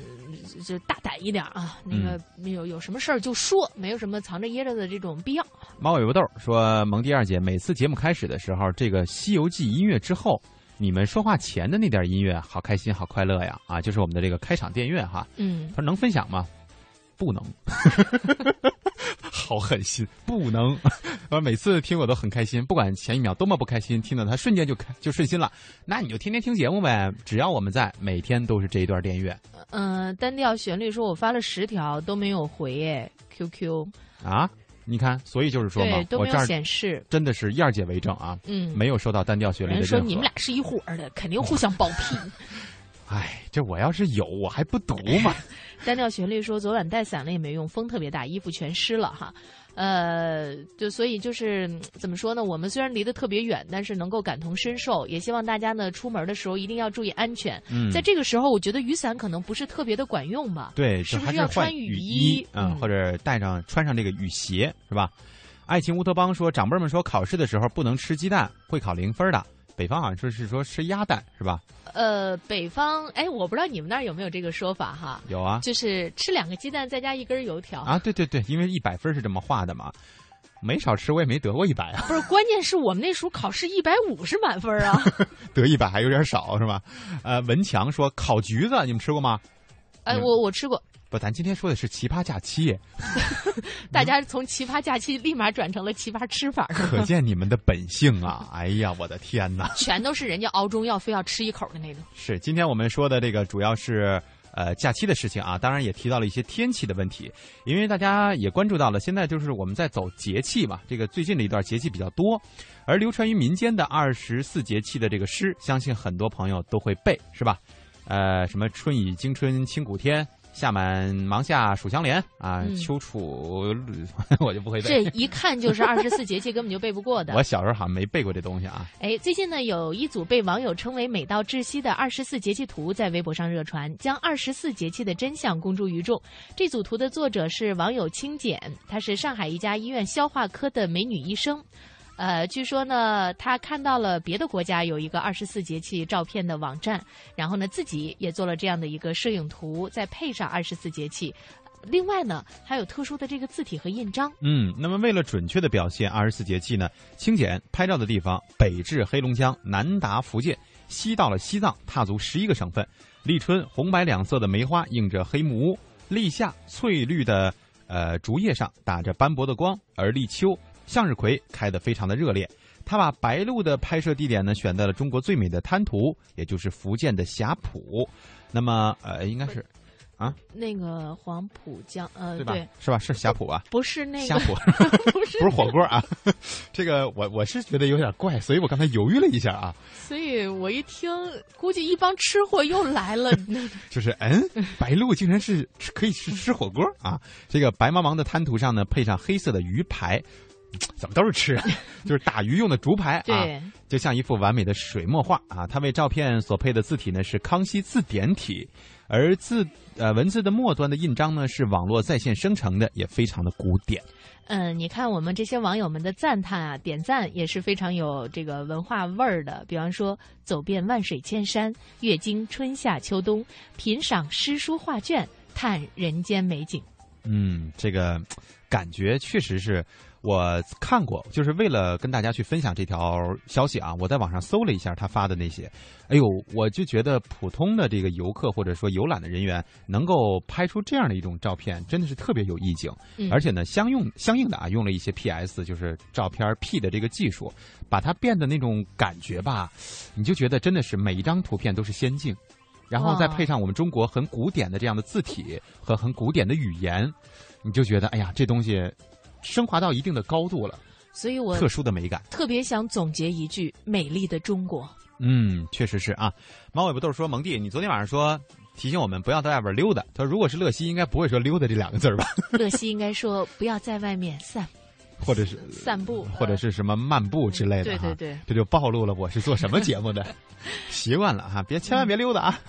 就大胆一点啊！那个有有什么事儿就说，没有什么藏着掖着的这种必要。猫尾巴豆说：“萌弟二姐，每次节目开始的时候，这个《西游记》音乐之后，你们说话前的那点音乐，好开心，好快乐呀！啊，就是我们的这个开场电乐哈。嗯，他说能分享吗？不能。好狠心，不能。呃，每次听我都很开心，不管前一秒多么不开心，听到他瞬间就开就顺心了。那你就天天听节目呗，只要我们在，每天都是这一段电乐。嗯，单调旋律说，我发了十条都没有回哎，QQ 啊，你看，所以就是说嘛，都没有显示，真的是燕姐为证啊，嗯，没有收到单调旋律的人说你们俩是一伙的，肯定互相包庇。哎，这我要是有，我还不读吗？单调旋律说，昨晚带伞了也没用，风特别大，衣服全湿了哈。呃，就所以就是怎么说呢？我们虽然离得特别远，但是能够感同身受。也希望大家呢出门的时候一定要注意安全。嗯，在这个时候，我觉得雨伞可能不是特别的管用吧？对，是不是要穿雨衣？嗯，或者带上穿上这个雨鞋，是吧？爱情乌托邦说，长辈们说考试的时候不能吃鸡蛋，会考零分的。北方好像说是说吃鸭蛋，是吧？呃，北方哎，我不知道你们那儿有没有这个说法哈？有啊，就是吃两个鸡蛋再加一根油条啊。对对对，因为一百分是这么画的嘛。没少吃，我也没得过一百啊。不是，关键是我们那时候考试一百五是满分啊。得一百还有点少是吧？呃，文强说烤橘子，你们吃过吗？哎，我我吃过。不，咱今天说的是奇葩假期。大家从奇葩假期立马转成了奇葩吃法，可见你们的本性啊！哎呀，我的天哪！全都是人家熬中药非要吃一口的那种。是，今天我们说的这个主要是呃假期的事情啊，当然也提到了一些天气的问题，因为大家也关注到了，现在就是我们在走节气嘛，这个最近的一段节气比较多，而流传于民间的二十四节气的这个诗，相信很多朋友都会背，是吧？呃，什么春雨惊春清谷天。夏满芒夏暑相连啊，秋处 我就不会背。这一看就是二十四节气，根本就背不过的。我小时候好像没背过这东西啊。哎，最近呢，有一组被网友称为“美到窒息”的二十四节气图在微博上热传，将二十四节气的真相公诸于众。这组图的作者是网友清简，她是上海一家医院消化科的美女医生。呃，据说呢，他看到了别的国家有一个二十四节气照片的网站，然后呢，自己也做了这样的一个摄影图，再配上二十四节气。另外呢，还有特殊的这个字体和印章。嗯，那么为了准确的表现二十四节气呢，清简拍照的地方北至黑龙江，南达福建，西到了西藏，踏足十一个省份。立春，红白两色的梅花映着黑木屋；立夏，翠绿的呃竹叶上打着斑驳的光；而立秋。向日葵开得非常的热烈，他把白鹭的拍摄地点呢选在了中国最美的滩涂，也就是福建的霞浦。那么，呃，应该是。啊，那个黄浦江，呃，对吧？是吧？是霞浦吧？不是那个霞浦，不是火锅啊。这个我我是觉得有点怪，所以我刚才犹豫了一下啊。所以我一听，估计一帮吃货又来了。就是嗯，白鹭竟然是可以去吃火锅啊！这个白茫茫的滩涂上呢，配上黑色的鱼排，怎么都是吃？就是打鱼用的竹排啊，就像一幅完美的水墨画啊。他为照片所配的字体呢是康熙字典体。而字呃文字的末端的印章呢，是网络在线生成的，也非常的古典。嗯，你看我们这些网友们的赞叹啊，点赞也是非常有这个文化味儿的。比方说，走遍万水千山，阅经春夏秋冬，品赏诗书画卷，叹人间美景。嗯，这个感觉确实是。我看过，就是为了跟大家去分享这条消息啊，我在网上搜了一下他发的那些，哎呦，我就觉得普通的这个游客或者说游览的人员能够拍出这样的一种照片，真的是特别有意境，而且呢，相用相应的啊，用了一些 PS，就是照片 P 的这个技术，把它变得那种感觉吧，你就觉得真的是每一张图片都是仙境，然后再配上我们中国很古典的这样的字体和很古典的语言，你就觉得哎呀，这东西。升华到一定的高度了，所以我特殊的美感，特别想总结一句：美丽的中国。嗯，确实是啊。马尾巴豆说：“蒙蒂，你昨天晚上说提醒我们不要在外边溜达。他说，如果是乐西，应该不会说溜达这两个字吧？乐西应该说不要在外面散，或者是散步，或者是什么漫步之类的。对对对，这就暴露了我是做什么节目的 习惯了哈。别千万别溜达啊。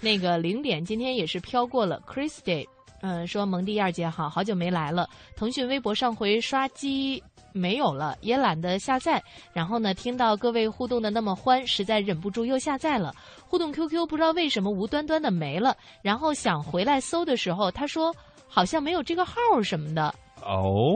那个零点今天也是飘过了 Christie。嗯，说蒙蒂二姐好，好久没来了。腾讯微博上回刷机没有了，也懒得下载。然后呢，听到各位互动的那么欢，实在忍不住又下载了。互动 QQ 不知道为什么无端端的没了。然后想回来搜的时候，他说好像没有这个号什么的。哦，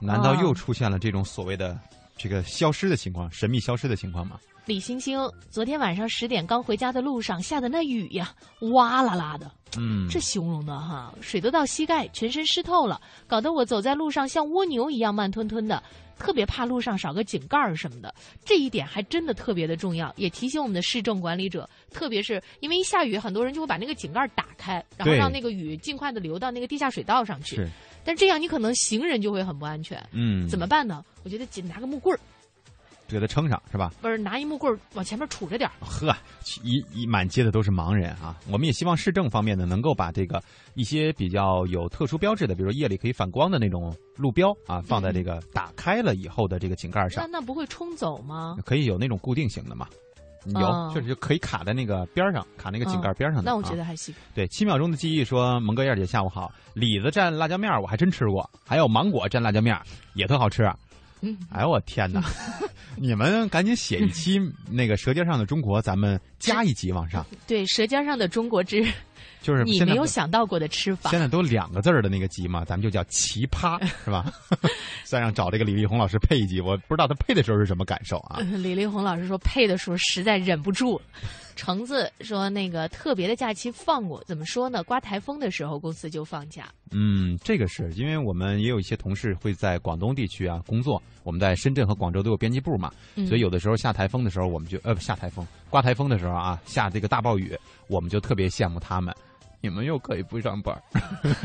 难道又出现了这种所谓的这个消失的情况，神秘消失的情况吗？李星星，昨天晚上十点刚回家的路上下的那雨呀，哇啦啦的，嗯，这形容的哈，水都到膝盖，全身湿透了，搞得我走在路上像蜗牛一样慢吞吞的，特别怕路上少个井盖儿什么的。这一点还真的特别的重要，也提醒我们的市政管理者，特别是因为一下雨，很多人就会把那个井盖打开，然后让那个雨尽快的流到那个地下水道上去。是，但这样你可能行人就会很不安全。嗯，怎么办呢？我觉得紧拿个木棍儿。给他撑上是吧？不是拿一木棍往前面杵着点呵，一一满街的都是盲人啊！我们也希望市政方面呢，能够把这个一些比较有特殊标志的，比如夜里可以反光的那种路标啊，放在这个打开了以后的这个井盖上。那那不会冲走吗？可以有那种固定型的嘛？有，确实就可以卡在那个边上，卡那个井盖边上的。那我觉得还行。对，七秒钟的记忆说：“蒙哥燕姐下午好，李子蘸辣椒面我还真吃过，还有芒果蘸辣椒面也特好吃。”哎呦我天哪！你们赶紧写一期那个《舌尖上的中国》，咱们加一集往上。对，《舌尖上的中国之》就是你没有想到过的吃法。现在都两个字儿的那个集嘛，咱们就叫奇葩，是吧？再让找这个李丽红老师配一集，我不知道他配的时候是什么感受啊？李丽红老师说配的时候实在忍不住了。橙子说：“那个特别的假期放过，怎么说呢？刮台风的时候公司就放假。嗯，这个是因为我们也有一些同事会在广东地区啊工作，我们在深圳和广州都有编辑部嘛，所以有的时候下台风的时候，我们就呃不下台风，刮台风的时候啊，下这个大暴雨，我们就特别羡慕他们。”你们又可以不上班。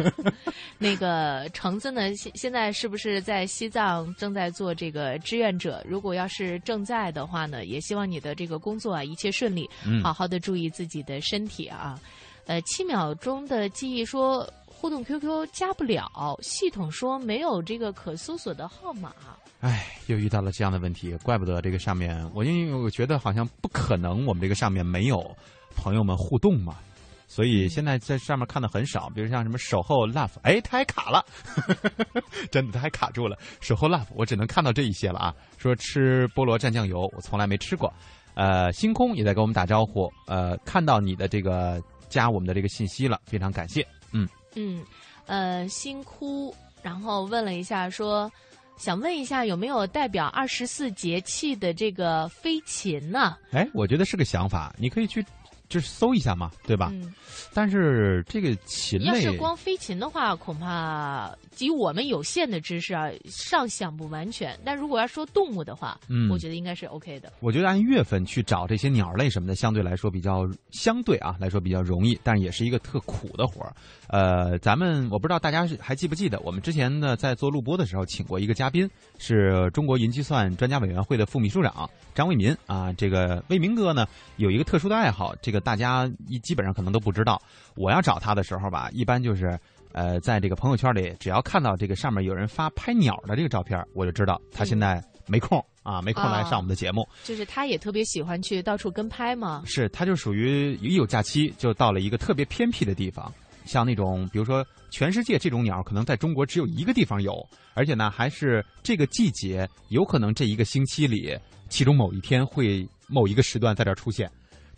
那个橙子呢？现现在是不是在西藏正在做这个志愿者？如果要是正在的话呢，也希望你的这个工作啊一切顺利，好好的注意自己的身体啊。呃，七秒钟的记忆说互动 QQ 加不了，系统说没有这个可搜索的号码。哎，又遇到了这样的问题，怪不得这个上面，我因为我觉得好像不可能，我们这个上面没有朋友们互动嘛。所以现在在上面看的很少，比如像什么守候 love，哎，它还卡了，真的它还卡住了。守候 love，我只能看到这一些了啊。说吃菠萝蘸酱油，我从来没吃过。呃，星空也在跟我们打招呼，呃，看到你的这个加我们的这个信息了，非常感谢。嗯嗯，呃，星哭，然后问了一下，说想问一下有没有代表二十四节气的这个飞禽呢？哎，我觉得是个想法，你可以去。就是搜一下嘛，对吧？但是这个禽类，要是光飞禽的话，恐怕以我们有限的知识啊，尚想不完全。但如果要说动物的话，嗯，我觉得应该是 OK 的。我觉得按月份去找这些鸟类什么的，相对来说比较相对啊来说比较容易，但是也是一个特苦的活儿。呃，咱们我不知道大家还记不记得，我们之前呢在做录播的时候，请过一个嘉宾，是中国云计算专家委员会的副秘书长张卫民啊。这个卫民哥呢有一个特殊的爱好，这个大家一基本上可能都不知道。我要找他的时候吧，一般就是呃在这个朋友圈里，只要看到这个上面有人发拍鸟的这个照片，我就知道他现在没空啊，没空来上我们的节目。就是他也特别喜欢去到处跟拍嘛？是，他就属于一有假期就到了一个特别偏僻的地方。像那种，比如说，全世界这种鸟可能在中国只有一个地方有，而且呢，还是这个季节，有可能这一个星期里，其中某一天会某一个时段在这儿出现，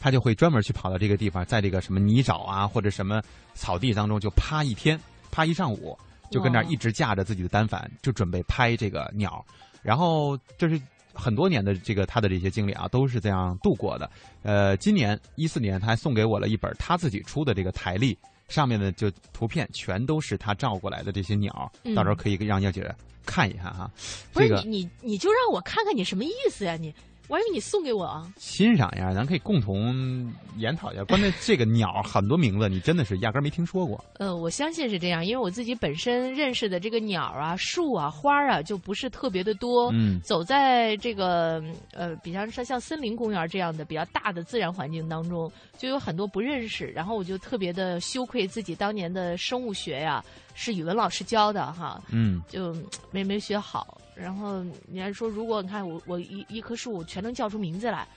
它就会专门去跑到这个地方，在这个什么泥沼啊或者什么草地当中就趴一天，趴一上午，就跟那儿一直架着自己的单反，就准备拍这个鸟。然后这是很多年的这个他的这些经历啊，都是这样度过的。呃，今年一四年，他还送给我了一本他自己出的这个台历。上面的就图片全都是他照过来的这些鸟，到时候可以让燕姐看一看哈。不是你你你就让我看看你什么意思呀你。我还以为你送给我啊！欣赏一下，咱可以共同研讨一下。关键这个鸟很多名字，你真的是压根没听说过。呃，我相信是这样，因为我自己本身认识的这个鸟啊、树啊、花啊，就不是特别的多。嗯，走在这个呃，比方说像森林公园这样的比较大的自然环境当中，就有很多不认识。然后我就特别的羞愧自己当年的生物学呀，是语文老师教的哈。嗯，就没没学好。然后你还说，如果你看我我一一棵树全能叫出名字来，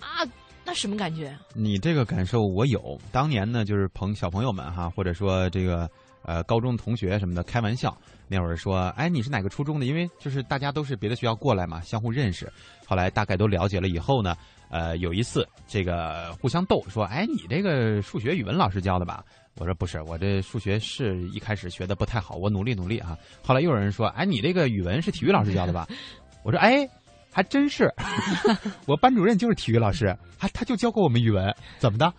那那什么感觉？你这个感受我有。当年呢，就是朋小朋友们哈，或者说这个呃高中同学什么的开玩笑，那会儿说，哎，你是哪个初中的？因为就是大家都是别的学校过来嘛，相互认识。后来大概都了解了以后呢，呃，有一次这个互相逗说，哎，你这个数学语文老师教的吧？我说不是，我这数学是一开始学的不太好，我努力努力啊。后来又有人说，哎，你这个语文是体育老师教的吧？我说，哎，还真是，我班主任就是体育老师，他他就教过我们语文，怎么的？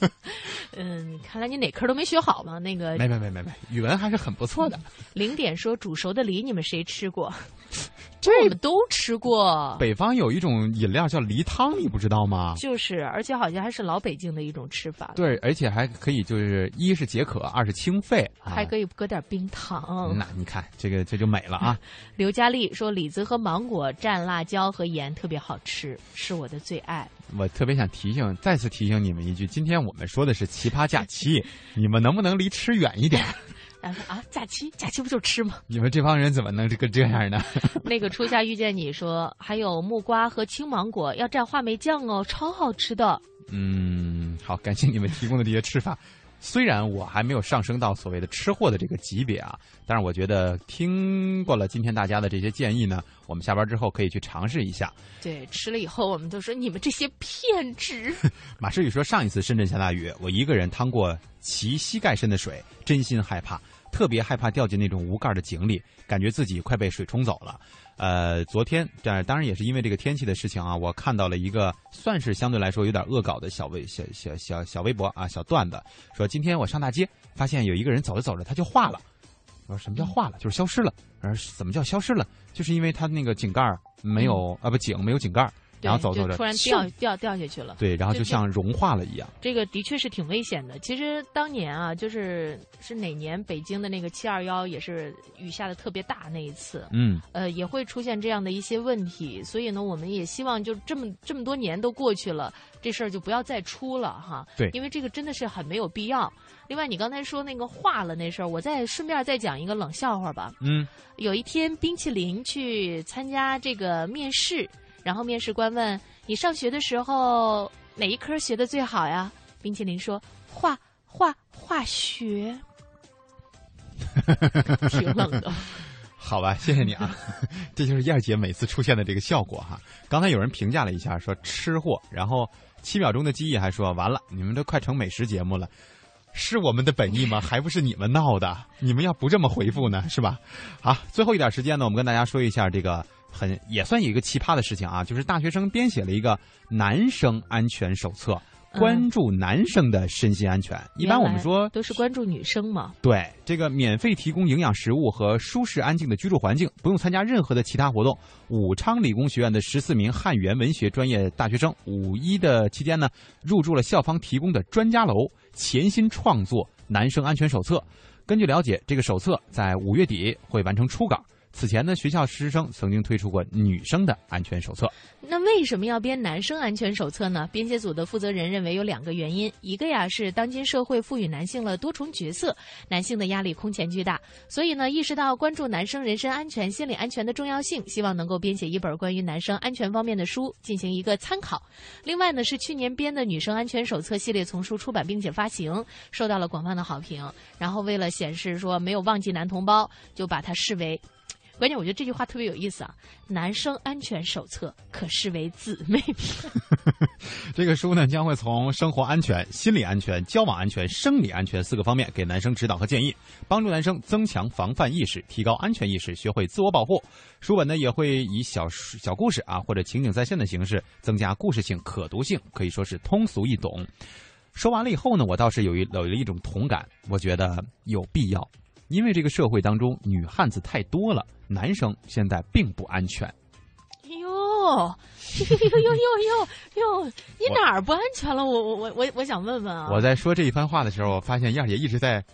嗯，看来你哪科都没学好嘛。那个没没没没没，语文还是很不错的。零点说煮熟的梨，你们谁吃过？这我们都吃过。北方有一种饮料叫梨汤，你不知道吗？就是，而且好像还是老北京的一种吃法。对，而且还可以，就是一是解渴，二是清肺，还可以搁点冰糖。那你看，这个这就美了啊！刘佳丽说：“李子和芒果蘸辣椒和盐特别好吃，是我的最爱。”我特别想提醒，再次提醒你们一句：今天我们说的是奇葩假期，你们能不能离吃远一点？然后啊，假期，假期不就吃吗？你们这帮人怎么能这个这样呢？那个初夏遇见你说，还有木瓜和青芒果要蘸话梅酱哦，超好吃的。嗯，好，感谢你们提供的这些吃法。虽然我还没有上升到所谓的吃货的这个级别啊，但是我觉得听过了今天大家的这些建议呢，我们下班之后可以去尝试一下。对，吃了以后我们都说你们这些骗子。马诗雨说，上一次深圳下大雨，我一个人趟过齐膝盖深的水，真心害怕，特别害怕掉进那种无盖的井里，感觉自己快被水冲走了。呃，昨天，这当然也是因为这个天气的事情啊，我看到了一个算是相对来说有点恶搞的小微小小小小微博啊，小段子，说今天我上大街，发现有一个人走着走着他就化了。我说什么叫化了？就是消失了。而怎么叫消失了？就是因为他那个井盖没有啊，不井没有井盖，然后走走着突然掉掉掉下去了。对，然后就像融化了一样。这个的确是挺危险的。其实当年啊，就是是哪年北京的那个七二幺也是雨下的特别大那一次，嗯，呃，也会出现这样的一些问题。所以呢，我们也希望就这么这么多年都过去了，这事儿就不要再出了哈。对，因为这个真的是很没有必要。另外，你刚才说那个化了那事儿，我再顺便再讲一个冷笑话吧。嗯，有一天冰淇淋去参加这个面试。然后面试官问你上学的时候哪一科学的最好呀？冰淇淋说化化化学，挺冷的。好吧，谢谢你啊，这就是燕姐每次出现的这个效果哈。刚才有人评价了一下，说吃货，然后七秒钟的记忆还说完了，你们都快成美食节目了，是我们的本意吗？还不是你们闹的？你们要不这么回复呢，是吧？好，最后一点时间呢，我们跟大家说一下这个。很也算一个奇葩的事情啊，就是大学生编写了一个男生安全手册，关注男生的身心安全。一般我们说都是关注女生嘛。对，这个免费提供营养食物和舒适安静的居住环境，不用参加任何的其他活动。武昌理工学院的十四名汉语言文学专业大学生，五一的期间呢，入住了校方提供的专家楼，潜心创作男生安全手册。根据了解，这个手册在五月底会完成初稿。此前呢，学校师生曾经推出过女生的安全手册。那为什么要编男生安全手册呢？编写组的负责人认为有两个原因：一个呀是当今社会赋予男性了多重角色，男性的压力空前巨大，所以呢意识到关注男生人身安全、心理安全的重要性，希望能够编写一本关于男生安全方面的书进行一个参考。另外呢是去年编的女生安全手册系列丛书出版并且发行，受到了广泛的好评。然后为了显示说没有忘记男同胞，就把它视为。关键我觉得这句话特别有意思啊！男生安全手册可视为姊妹篇。这个书呢，将会从生活安全、心理安全、交往安全、生理安全四个方面给男生指导和建议，帮助男生增强防范意识、提高安全意识、学会自我保护。书本呢也会以小小故事啊或者情景再现的形式，增加故事性、可读性，可以说是通俗易懂。说完了以后呢，我倒是有一有了一种同感，我觉得有必要。因为这个社会当中女汉子太多了，男生现在并不安全。哟，哟哟哟哟哟，你哪儿不安全了？我我我我我想问问啊！我在说这一番话的时候，我发现燕姐一直在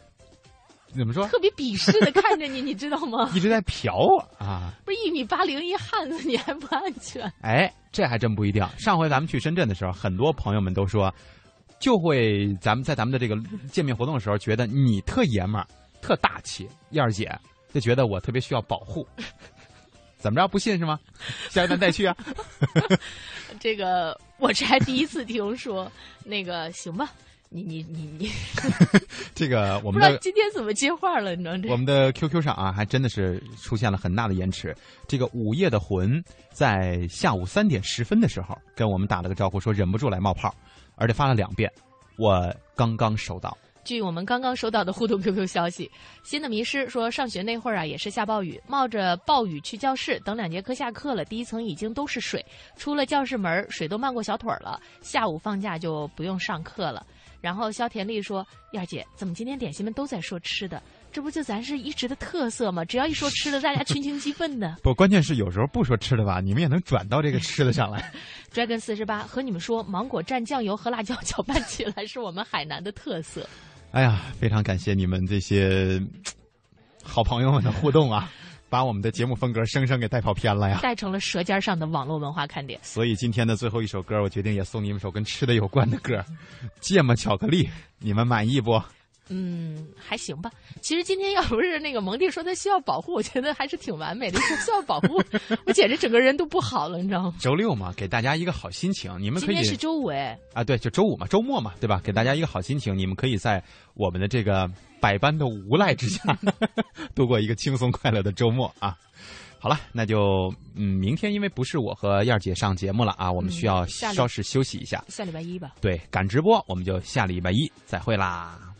怎么说？特别鄙视的看着你，你知道吗？一直在瞟我啊！不是一米八零一汉子，你还不安全？哎，这还真不一定。上回咱们去深圳的时候，很多朋友们都说，就会咱们在咱们的这个见面活动的时候，觉得你特爷们儿。特大气，燕儿姐就觉得我特别需要保护，怎么着？不信是吗？下一站再去啊！这个我这还第一次听说，那个行吧？你你你你，这个我们的今天怎么接话了？你知道这我们的 QQ 上啊，还真的是出现了很大的延迟。这个午夜的魂在下午三点十分的时候跟我们打了个招呼，说忍不住来冒泡，而且发了两遍，我刚刚收到。据我们刚刚收到的互动 QQ 消息，新的迷失说，上学那会儿啊，也是下暴雨，冒着暴雨去教室，等两节课下课了，第一层已经都是水，出了教室门，水都漫过小腿了。下午放假就不用上课了。然后肖田丽说：“燕姐，怎么今天点心们都在说吃的？这不就咱是一直的特色吗？只要一说吃的，大家群情激奋的。不，关键是有时候不说吃的吧，你们也能转到这个吃的上来。Dragon 四十八和你们说，芒果蘸酱油和辣椒搅拌起来是我们海南的特色。”哎呀，非常感谢你们这些好朋友们的互动啊，把我们的节目风格生生给带跑偏了呀，带成了舌尖上的网络文化看点。所以今天的最后一首歌，我决定也送你们首跟吃的有关的歌，《芥末巧克力》，你们满意不？嗯，还行吧。其实今天要不是那个蒙蒂说他需要保护，我觉得还是挺完美的。需要保护，我简直整个人都不好了，你知道吗？周六嘛，给大家一个好心情。你们可以今天是周五哎。啊，对，就周五嘛，周末嘛，对吧？给大家一个好心情，你们可以在我们的这个百般的无赖之下，度过一个轻松快乐的周末啊。好了，那就嗯，明天因为不是我和燕儿姐上节目了啊，我们需要稍事休息一下。下礼拜一吧。对，赶直播，我们就下礼拜一再会啦。